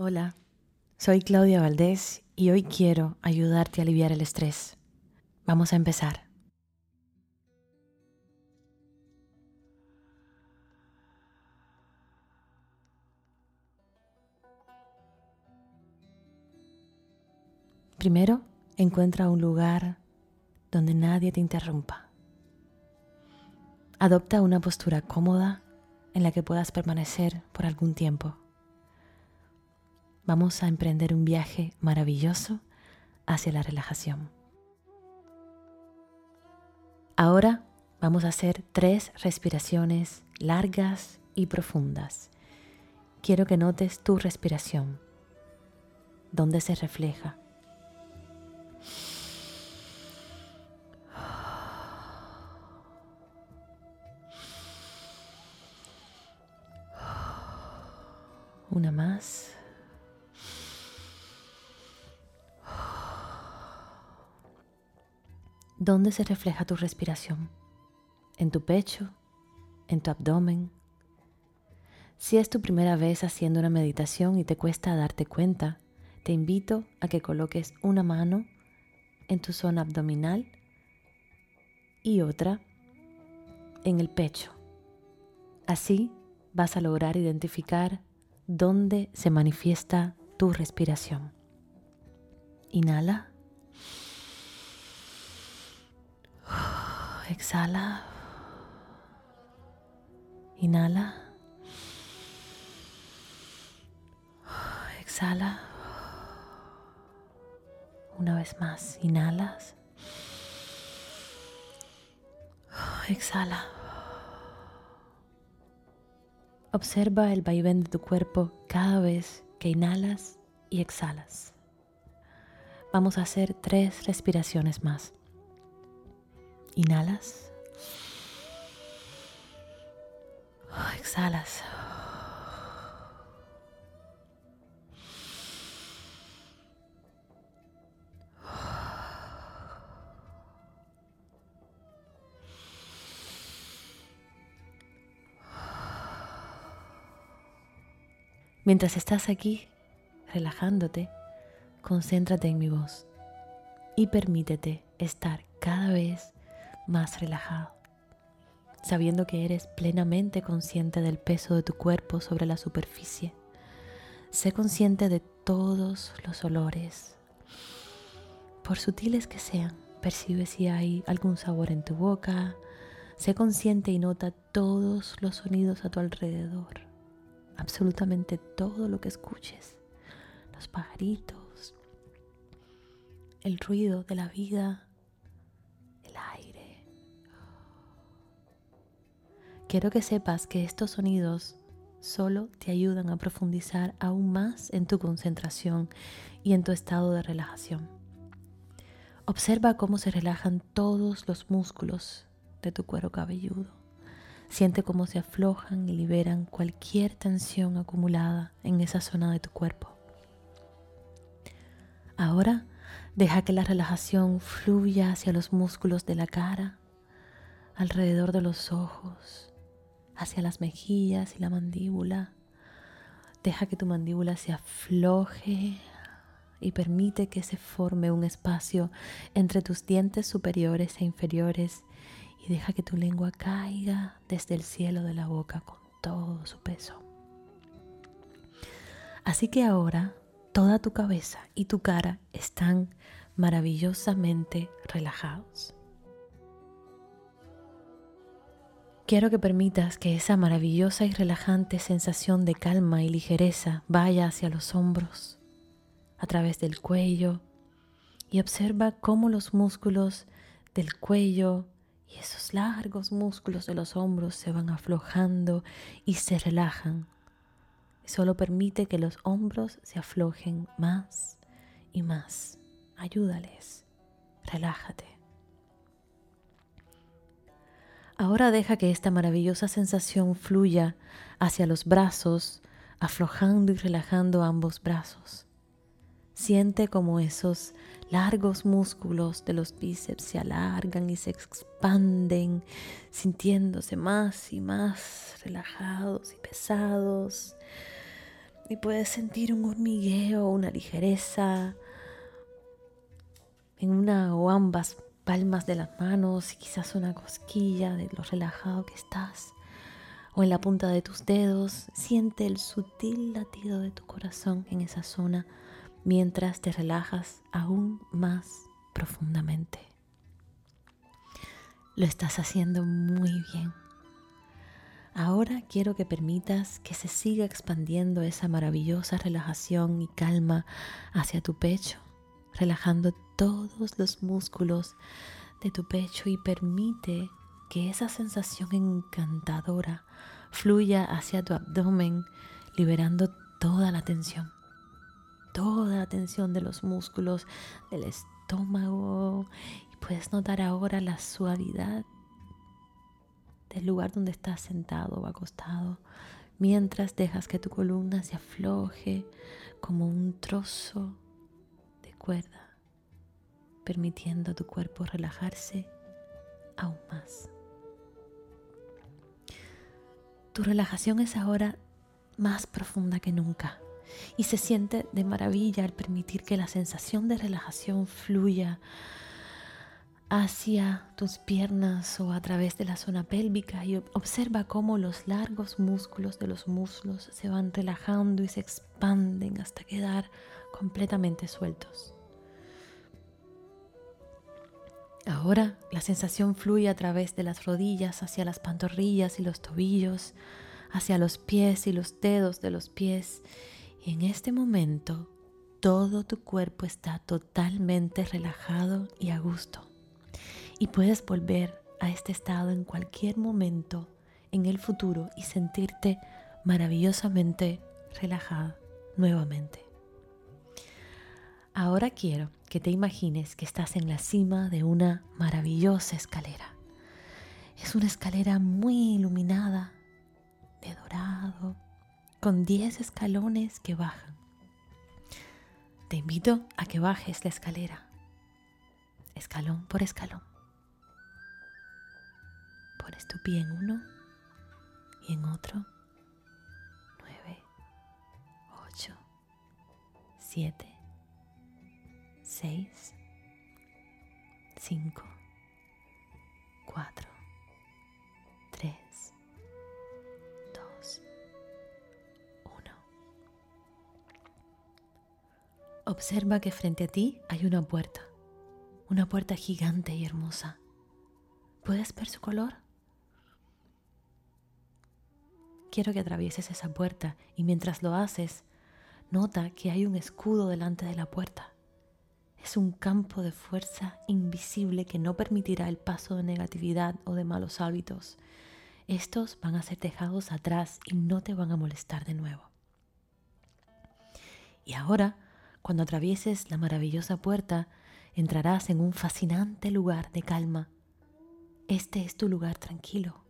Hola, soy Claudia Valdés y hoy quiero ayudarte a aliviar el estrés. Vamos a empezar. Primero, encuentra un lugar donde nadie te interrumpa. Adopta una postura cómoda en la que puedas permanecer por algún tiempo. Vamos a emprender un viaje maravilloso hacia la relajación. Ahora vamos a hacer tres respiraciones largas y profundas. Quiero que notes tu respiración, dónde se refleja. Una más. ¿Dónde se refleja tu respiración? ¿En tu pecho? ¿En tu abdomen? Si es tu primera vez haciendo una meditación y te cuesta darte cuenta, te invito a que coloques una mano en tu zona abdominal y otra en el pecho. Así vas a lograr identificar dónde se manifiesta tu respiración. Inhala. Exhala. Inhala. Exhala. Una vez más, inhalas. Exhala. Observa el vaivén de tu cuerpo cada vez que inhalas y exhalas. Vamos a hacer tres respiraciones más. Inhalas. Exhalas. Mientras estás aquí relajándote, concéntrate en mi voz y permítete estar cada vez más relajado, sabiendo que eres plenamente consciente del peso de tu cuerpo sobre la superficie. Sé consciente de todos los olores, por sutiles que sean. Percibe si hay algún sabor en tu boca. Sé consciente y nota todos los sonidos a tu alrededor. Absolutamente todo lo que escuches. Los pajaritos, el ruido de la vida, Quiero que sepas que estos sonidos solo te ayudan a profundizar aún más en tu concentración y en tu estado de relajación. Observa cómo se relajan todos los músculos de tu cuero cabelludo. Siente cómo se aflojan y liberan cualquier tensión acumulada en esa zona de tu cuerpo. Ahora deja que la relajación fluya hacia los músculos de la cara, alrededor de los ojos, hacia las mejillas y la mandíbula. Deja que tu mandíbula se afloje y permite que se forme un espacio entre tus dientes superiores e inferiores y deja que tu lengua caiga desde el cielo de la boca con todo su peso. Así que ahora toda tu cabeza y tu cara están maravillosamente relajados. Quiero que permitas que esa maravillosa y relajante sensación de calma y ligereza vaya hacia los hombros, a través del cuello, y observa cómo los músculos del cuello y esos largos músculos de los hombros se van aflojando y se relajan. solo permite que los hombros se aflojen más y más. Ayúdales. Relájate. Ahora deja que esta maravillosa sensación fluya hacia los brazos, aflojando y relajando ambos brazos. Siente como esos largos músculos de los bíceps se alargan y se expanden, sintiéndose más y más relajados y pesados. y puedes sentir un hormigueo, una ligereza en una o ambas palmas de las manos y quizás una cosquilla de lo relajado que estás o en la punta de tus dedos. Siente el sutil latido de tu corazón en esa zona mientras te relajas aún más profundamente. Lo estás haciendo muy bien. Ahora quiero que permitas que se siga expandiendo esa maravillosa relajación y calma hacia tu pecho, relajando todos los músculos de tu pecho y permite que esa sensación encantadora fluya hacia tu abdomen, liberando toda la tensión, toda la tensión de los músculos del estómago. Y puedes notar ahora la suavidad del lugar donde estás sentado o acostado, mientras dejas que tu columna se afloje como un trozo permitiendo a tu cuerpo relajarse aún más. Tu relajación es ahora más profunda que nunca y se siente de maravilla al permitir que la sensación de relajación fluya hacia tus piernas o a través de la zona pélvica y observa cómo los largos músculos de los muslos se van relajando y se expanden hasta quedar completamente sueltos. Ahora la sensación fluye a través de las rodillas hacia las pantorrillas y los tobillos, hacia los pies y los dedos de los pies. Y en este momento todo tu cuerpo está totalmente relajado y a gusto y puedes volver a este estado en cualquier momento en el futuro y sentirte maravillosamente relajada nuevamente. Ahora quiero que te imagines que estás en la cima de una maravillosa escalera. Es una escalera muy iluminada, de dorado, con 10 escalones que bajan. Te invito a que bajes la escalera, escalón por escalón. Pones tu pie en uno y en otro. Nueve, ocho, siete, seis, cinco, cuatro, tres, dos, uno. Observa que frente a ti hay una puerta, una puerta gigante y hermosa. ¿Puedes ver su color? quiero que atravieses esa puerta y mientras lo haces, nota que hay un escudo delante de la puerta. Es un campo de fuerza invisible que no permitirá el paso de negatividad o de malos hábitos. Estos van a ser dejados atrás y no te van a molestar de nuevo. Y ahora, cuando atravieses la maravillosa puerta, entrarás en un fascinante lugar de calma. Este es tu lugar tranquilo,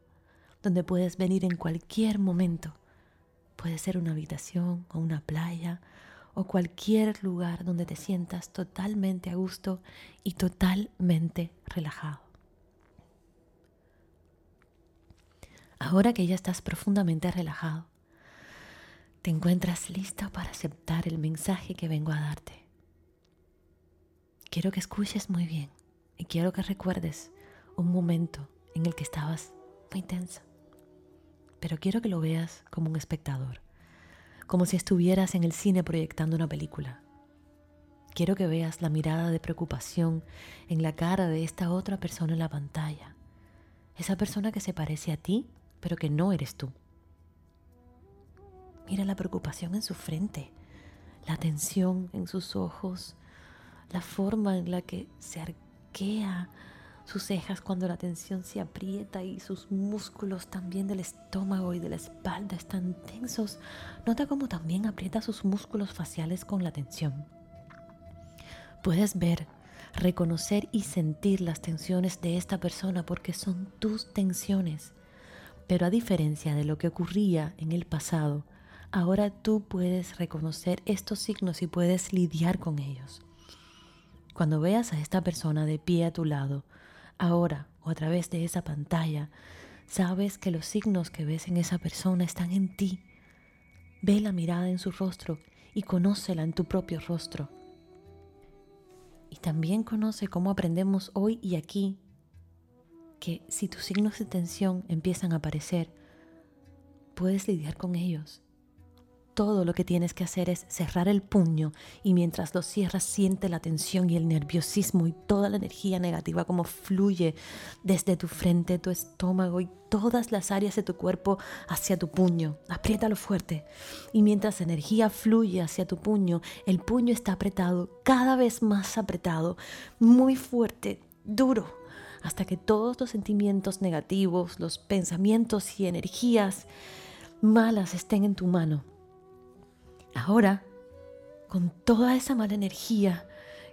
donde puedes venir en cualquier momento. Puede ser una habitación o una playa o cualquier lugar donde te sientas totalmente a gusto y totalmente relajado. Ahora que ya estás profundamente relajado, te encuentras listo para aceptar el mensaje que vengo a darte. Quiero que escuches muy bien y quiero que recuerdes un momento en el que estabas muy tensa pero quiero que lo veas como un espectador, como si estuvieras en el cine proyectando una película. Quiero que veas la mirada de preocupación en la cara de esta otra persona en la pantalla, esa persona que se parece a ti, pero que no eres tú. Mira la preocupación en su frente, la tensión en sus ojos, la forma en la que se arquea sus cejas cuando la tensión se aprieta y sus músculos también del estómago y de la espalda están tensos. Nota cómo también aprieta sus músculos faciales con la tensión. Puedes ver, reconocer y sentir las tensiones de esta persona porque son tus tensiones. Pero a diferencia de lo que ocurría en el pasado, ahora tú puedes reconocer estos signos y puedes lidiar con ellos. Cuando veas a esta persona de pie a tu lado, ahora o a través de esa pantalla, sabes que los signos que ves en esa persona están en ti. Ve la mirada en su rostro y conócela en tu propio rostro. Y también conoce cómo aprendemos hoy y aquí que si tus signos de tensión empiezan a aparecer, puedes lidiar con ellos todo lo que tienes que hacer es cerrar el puño y mientras lo cierras siente la tensión y el nerviosismo y toda la energía negativa como fluye desde tu frente, tu estómago y todas las áreas de tu cuerpo hacia tu puño. Apriétalo fuerte. Y mientras energía fluye hacia tu puño, el puño está apretado, cada vez más apretado, muy fuerte, duro, hasta que todos los sentimientos negativos, los pensamientos y energías malas estén en tu mano Ahora, con toda esa mala energía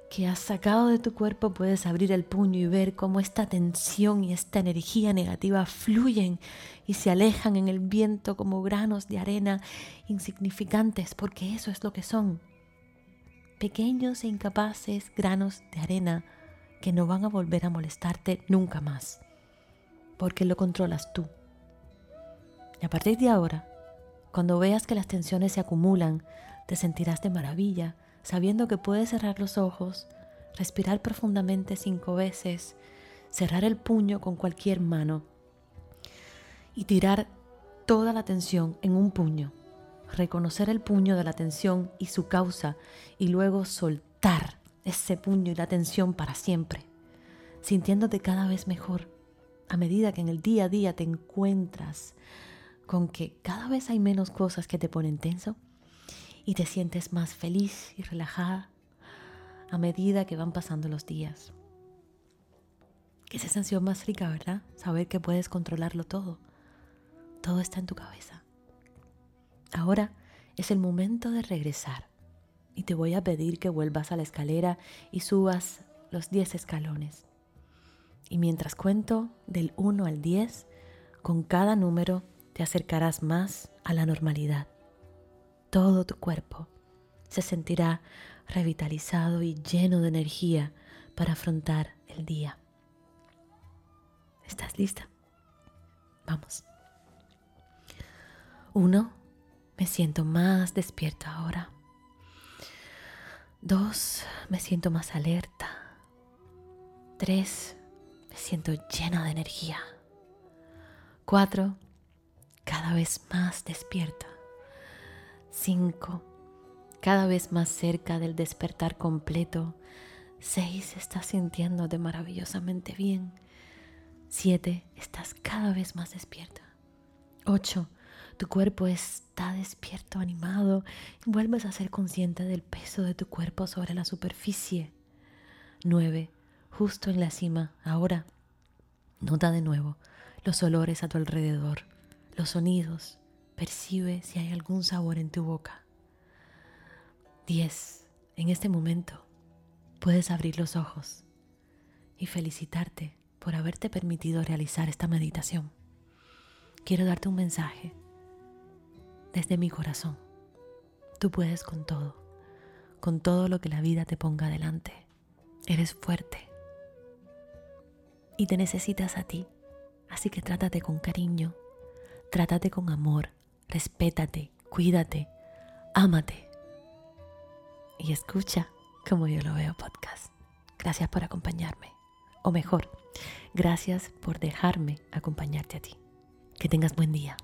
que has sacado de tu cuerpo, puedes abrir el puño y ver cómo esta tensión y esta energía negativa fluyen y se alejan en el viento como granos de arena insignificantes, porque eso es lo que son. Pequeños e incapaces granos de arena que no van a volver a molestarte nunca más, porque lo controlas tú. Y a partir de ahora, cuando veas que las tensiones se acumulan, te sentirás de maravilla, sabiendo que puedes cerrar los ojos, respirar profundamente cinco veces, cerrar el puño con cualquier mano y tirar toda la tensión en un puño, reconocer el puño de la tensión y su causa y luego soltar ese puño y la tensión para siempre, sintiéndote cada vez mejor a medida que en el día a día te encuentras con que cada vez hay menos cosas que te ponen tenso y te sientes más feliz y relajada a medida que van pasando los días. Qué sensación más rica, ¿verdad? Saber que puedes controlarlo todo. Todo está en tu cabeza. Ahora es el momento de regresar y te voy a pedir que vuelvas a la escalera y subas los 10 escalones. Y mientras cuento del 1 al 10, con cada número te acercarás más a la normalidad. Todo tu cuerpo se sentirá revitalizado y lleno de energía para afrontar el día. ¿Estás lista? Vamos. Uno, me siento más despierto ahora. Dos, me siento más alerta. Tres, me siento llena de energía. Cuatro, cada vez más despierta. 5. Cada vez más cerca del despertar completo. 6. Estás sintiéndote maravillosamente bien. 7. Estás cada vez más despierta. 8. Tu cuerpo está despierto, animado, y vuelves a ser consciente del peso de tu cuerpo sobre la superficie. 9. Justo en la cima, ahora, nota de nuevo los olores a tu alrededor los sonidos, percibe si hay algún sabor en tu boca. 10. En este momento puedes abrir los ojos y felicitarte por haberte permitido realizar esta meditación. Quiero darte un mensaje desde mi corazón. Tú puedes con todo, con todo lo que la vida te ponga adelante. Eres fuerte y te necesitas a ti, así que trátate con cariño Trátate con amor, respétate, cuídate, ámate. Y escucha como yo lo veo podcast. Gracias por acompañarme. O mejor, gracias por dejarme acompañarte a ti. Que tengas buen día.